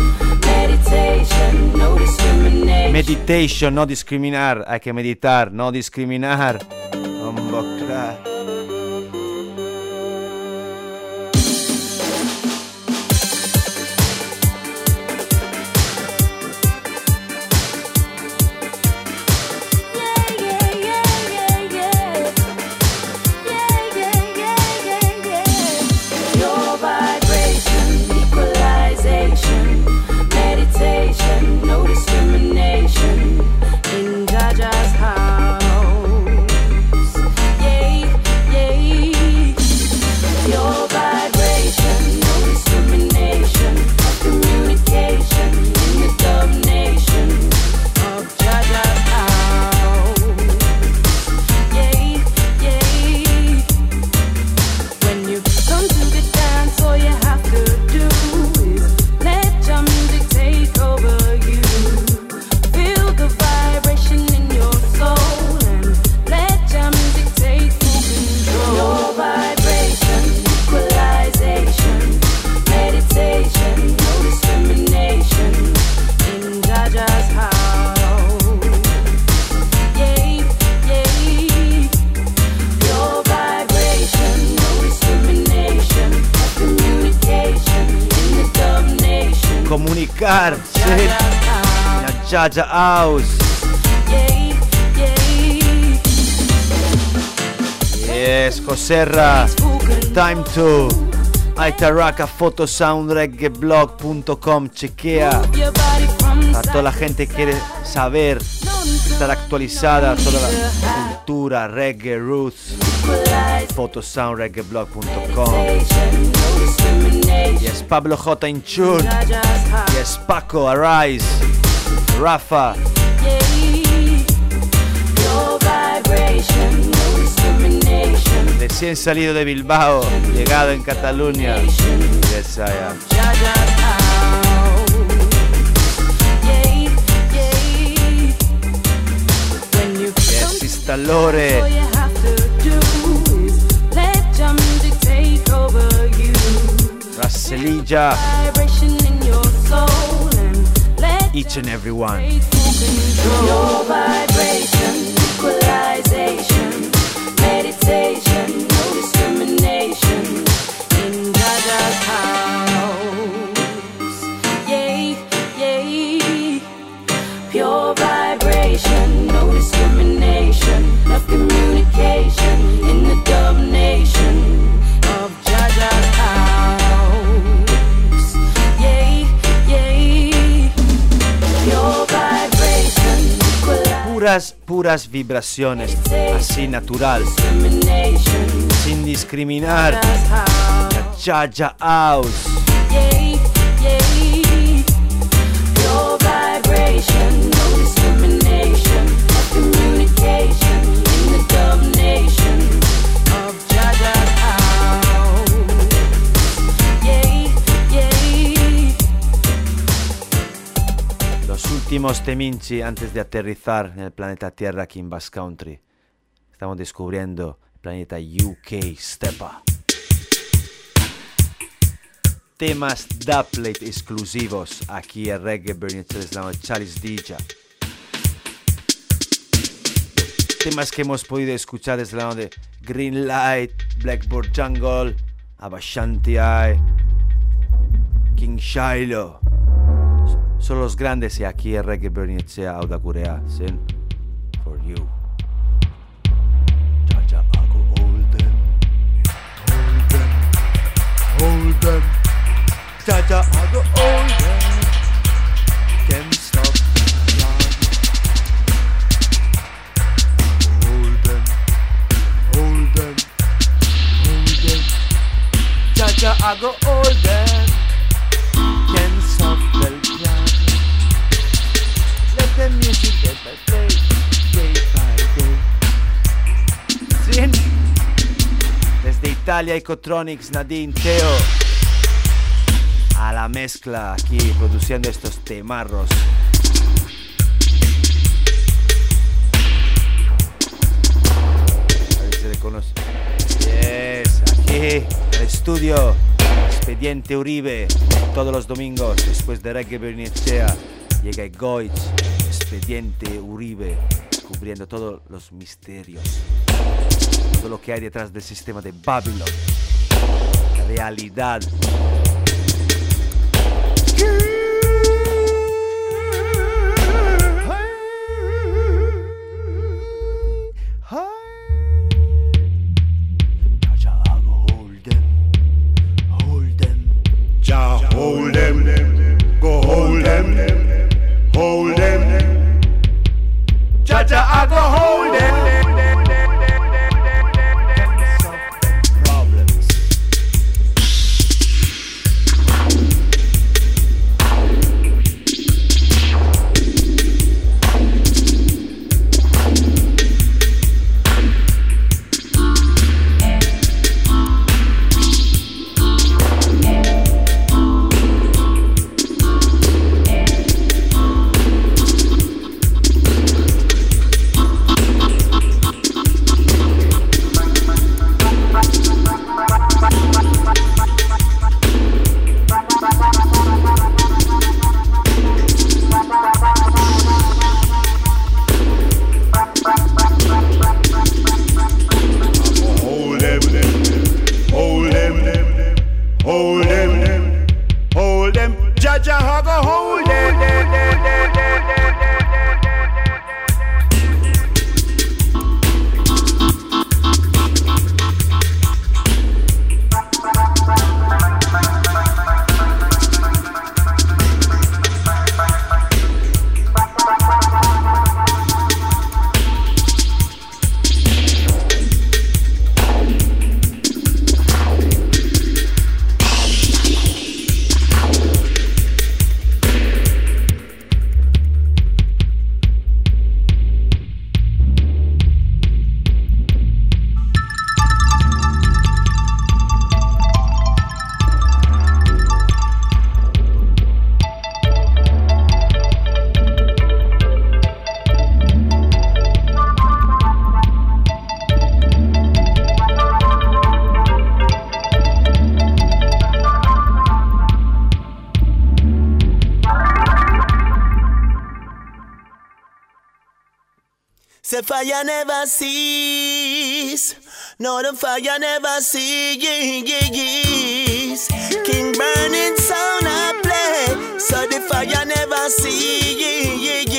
meditation, no discriminar. Hay que meditar, no discriminar. Humbo Jaja House. Yes, Joserra. Time to Aitaraka. Chequea. Your body from A toda la gente que quiere saber, estar actualizada, toda la cultura, reggae, roots. Photosoundreggaeblog.com. Yes, Pablo J. in. Yes, Paco, Arise. Rafa. Recién salido de Bilbao, llegado en Cataluña. Yes, I am. Jaja's house. Each and every one. Puras, vibraciones. Así natural. Sin discriminar. La Jaja House. Últimos Teminchi antes de aterrizar en el planeta Tierra aquí en Basque Country. Estamos descubriendo el planeta UK Stepa. Temas dubplate exclusivos aquí en Reggae Burning Charles DJ. Temas que hemos podido escuchar desde lado de Green Light, Blackboard Jungle, Abashanti Eye, King Shiloh. Son los grandes y aquí el reggae bernice Auda Corea. Sin for you. Jaja Ago hold them. Hold them. Hold them. Jaja Ago hold them. Can't stop. Hold them. Hold them. Hold them. Jaja hold them. Desde Italia, Ecotronics, Nadine, Teo. A la mezcla aquí produciendo estos temarros. A ver si reconoce. Yes, aquí, el estudio. Expediente Uribe, todos los domingos, después de Reggae Bernicea. Llega Goich, expediente Uribe, cubriendo todos los misterios. Todo lo que hay detrás del sistema de Babylon. La realidad. Fire never cease. No, the fire never cease. King burning sound I play. So the fire never cease.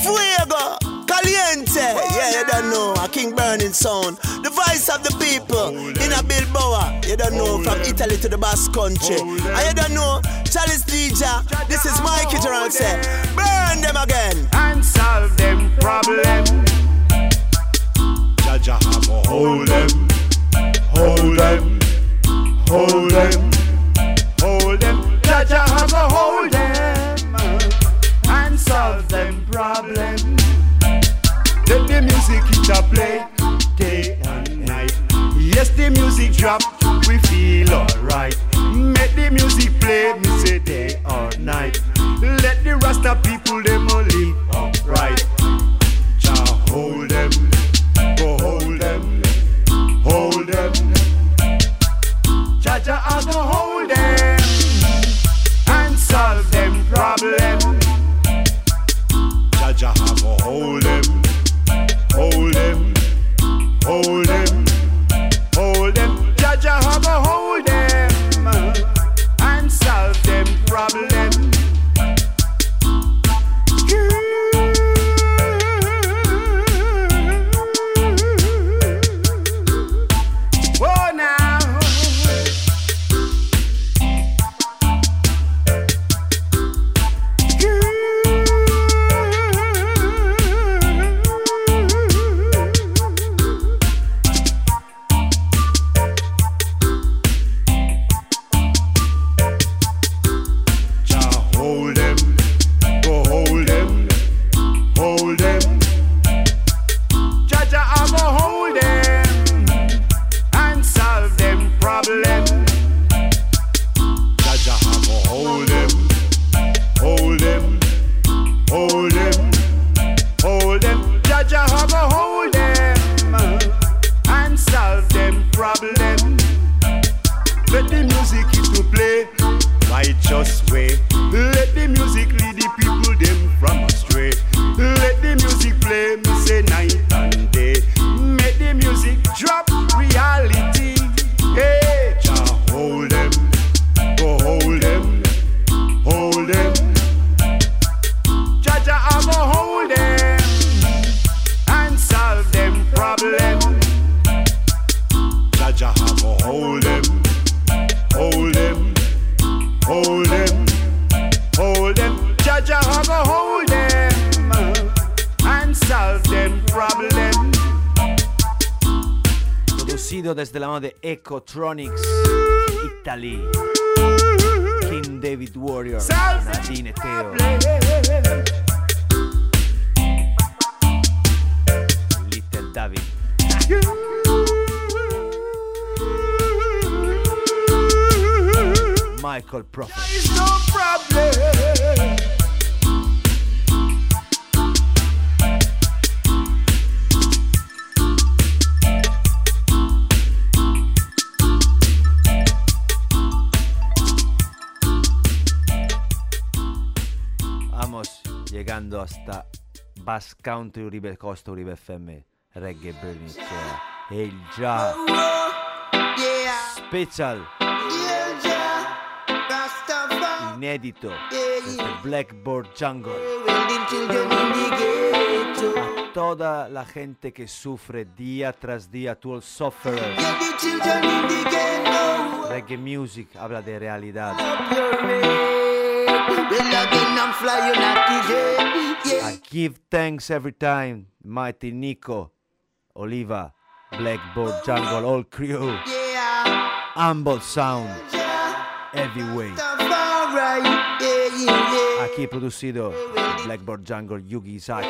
Fuego, caliente. Yeah, you don't know. A king burning sound. The voice of the people in a Bilboa. You don't know from Italy to the Basque country. And you don't know. Charles DJ. This is Mikey Gerald say. Burn them again. And solve them problem. Jah Jah I go hold them, hold them, hold them, hold them. Jah Jah I go hold them and solve them problem. Let the music a play day and night. Yes, the music drop, we feel alright. Make the music play, me say day or night. Let the Rasta people them all live upright. Jah hold them, go hold them, hold them. Jah Jah hold them and solve them problem. Jah Jah hold them, Jah go hold them and solve them problem. Producido desde la mano de Ecotronics, Italy. King David Warrior, Nadine Teo. Little David. Michael Prophet. Llegando hasta Bass Country Uribe Costa Uribe FM Reggae Burning Sera e il già special. Inedito. Blackboard Jungle. A toda la gente que sufre día tras día to all sufferers. Reggae music habla de realidad I give thanks every time, mighty Nico, Oliva, Blackboard Jungle, all crew, Humble Sound, Heavyweight. Aquí producido Blackboard Jungle, Yugi Saki.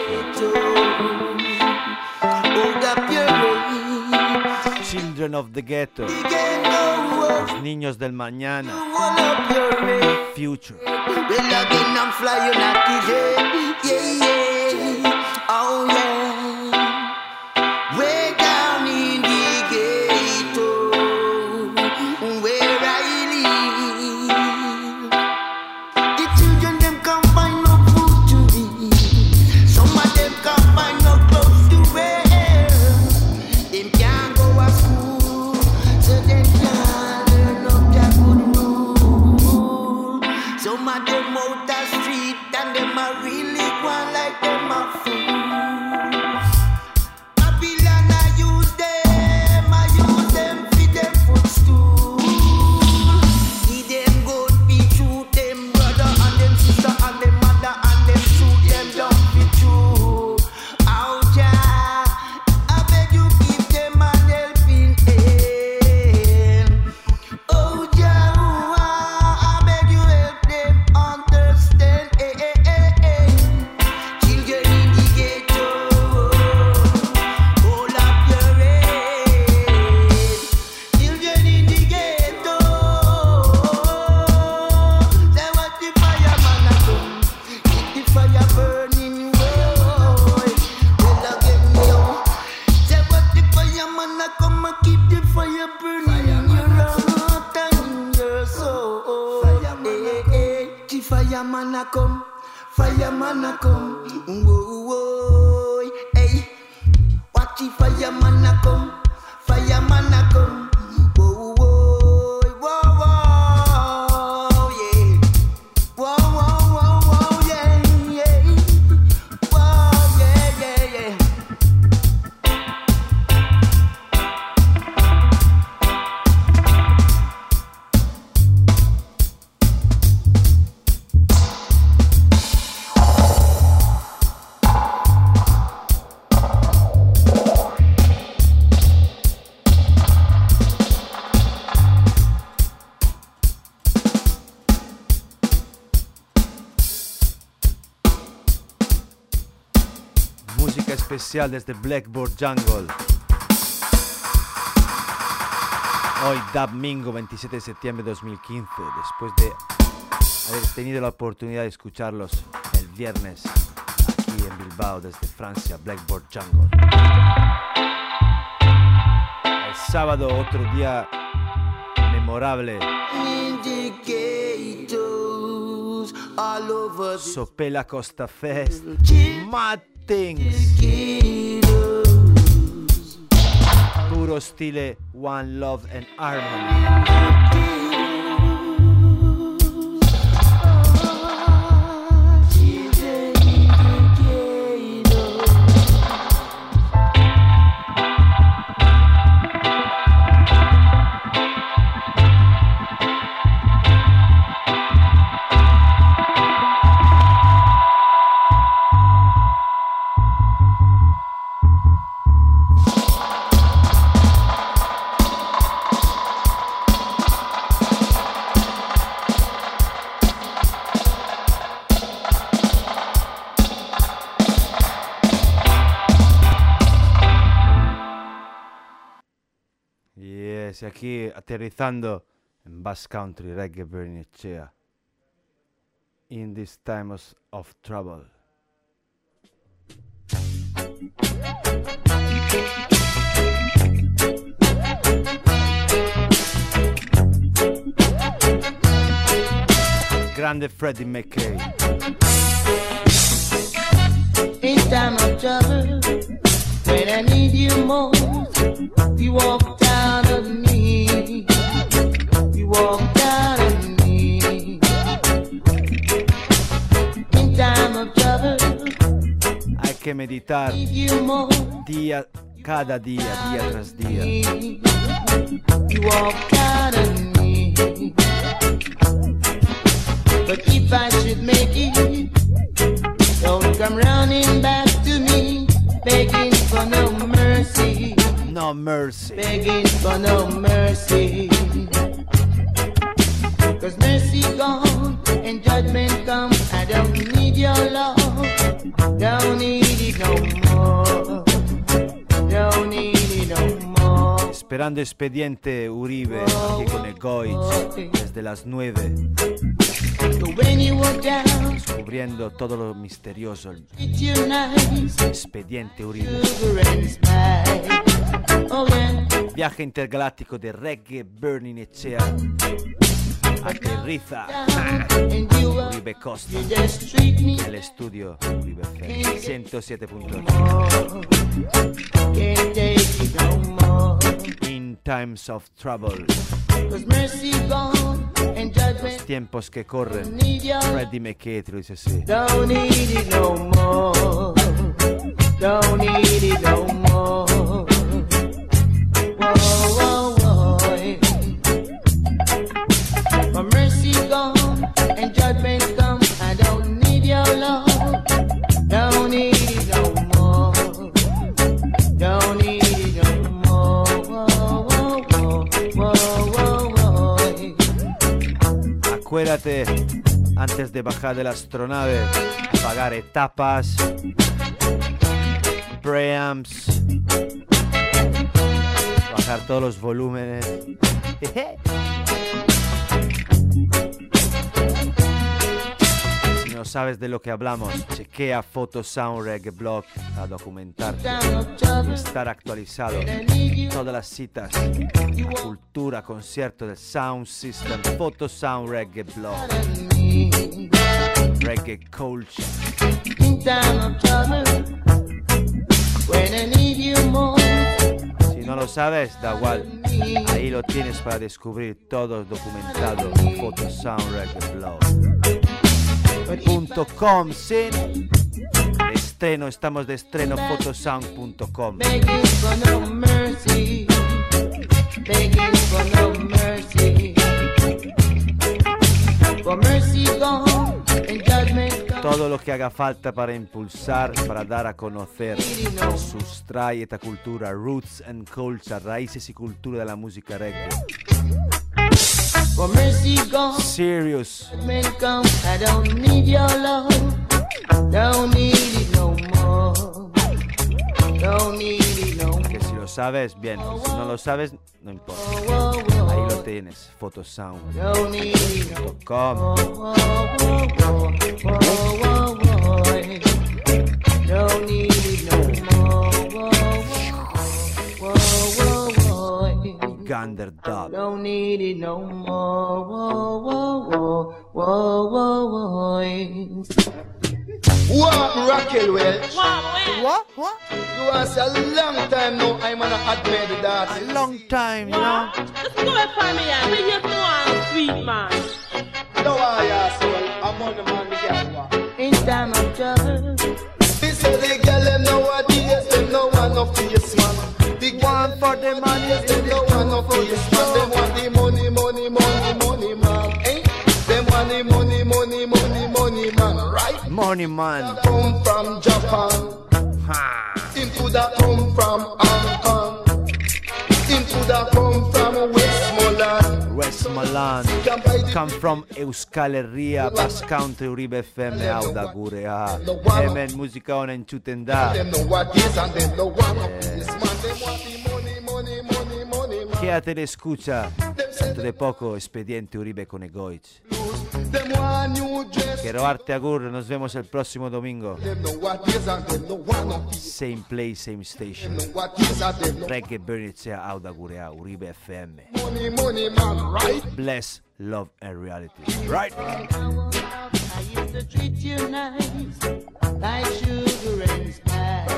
Children of the Ghetto, los niños del mañana, Future yeah. Especial desde Blackboard Jungle. Hoy Domingo 27 de septiembre de 2015, después de haber tenido la oportunidad de escucharlos el viernes aquí en Bilbao desde Francia, Blackboard Jungle. El sábado otro día memorable, Sopela Costa Fest, Mad Things, puro stile One Love and Harmony. Y aquí aterrizando en Bass Country, Reggae Bernicea. In these times of trouble. Grande Freddie McKay. In time of trouble, when I need you most, you walk down on me. You walk down on me. In time of trouble, Hay que meditar día, cada día, día tras día. You walk down on me. But if I should make it, don't come running back mercy. No mercy. begging for no mercy. Cause mercy gone and judgment come. I don't need your love. Don't need it no more. Don't need it no more. Esperando expediente Uribe aquí con el Goich desde las 9, descubriendo todo lo misterioso. el Expediente Uribe. Oh. Viaje intergaláctico de Reggae Burning Echea. Aterriza Uribe Costa. El estudio Uribe FM 107.8. In times of trouble. And judgment Tiempos que corren. Freddie McKay te lo dice así. Don't need it no more. Don't need it no more. Acuérdate, antes de bajar de la astronave, apagar etapas, preamps, bajar todos los volúmenes. No sabes de lo que hablamos, chequea Photo Sound Reggae Blog a documentarte y estar actualizado. Todas las citas, cultura, concierto del Sound System, Photo Sound Reggae Blog, Reggae Culture. Si no lo sabes, da igual. Ahí lo tienes para descubrir todo documentado en Photo Sound Reggae Blog. Punto .com, sí. Estreno, estamos de estreno come. Todo lo que haga falta para impulsar, para dar a conocer, sustrae esta cultura, roots and culture, raíces y cultura de la música reggae. For mercy gone, Serious. come. I don't need your love, don't need it no more. Don't need it no more. Que si lo sabes, bien. Si no lo sabes, no importa. Ahí lo tienes, photosound.com. Don't need Gander Dub. Don't need it no more. Whoa, whoa, whoa, whoa, whoa, whoa. What Raquel Welch? What? What? You was a long time now I'm gonna admit that. A long time, you know. Let's go and find me out. We just want sweet man. No, I ask well, I'm on the man, the girl. wa. In time of trouble, They say the girl them nowadays, them no want no face man. The one for the money, yes, them want no face man. Them want the money, money, money, money man. Eh? Them want the money, money, money, money man, right? Money Man. Come from Japan. Into that come from Hong Kong. Into that come from Westmoreland. Westmoreland. Come from Euskal Herria, Bass Country, Uribe FM, hau da gurea. Hemen musika ona entzuten da. Them Quédate de escucha. Dentro de poco, Espediente Uribe con Egoich. Quiero arte agur, nos vemos el próximo domingo. Same place, same station. Reggae Bernicea Audagurea, Uribe FM. Bless, love and reality. Right? I used to treat you nice. My children's hat.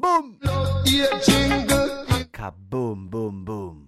Boom! Love, ear, jingle. America. Boom, boom, boom.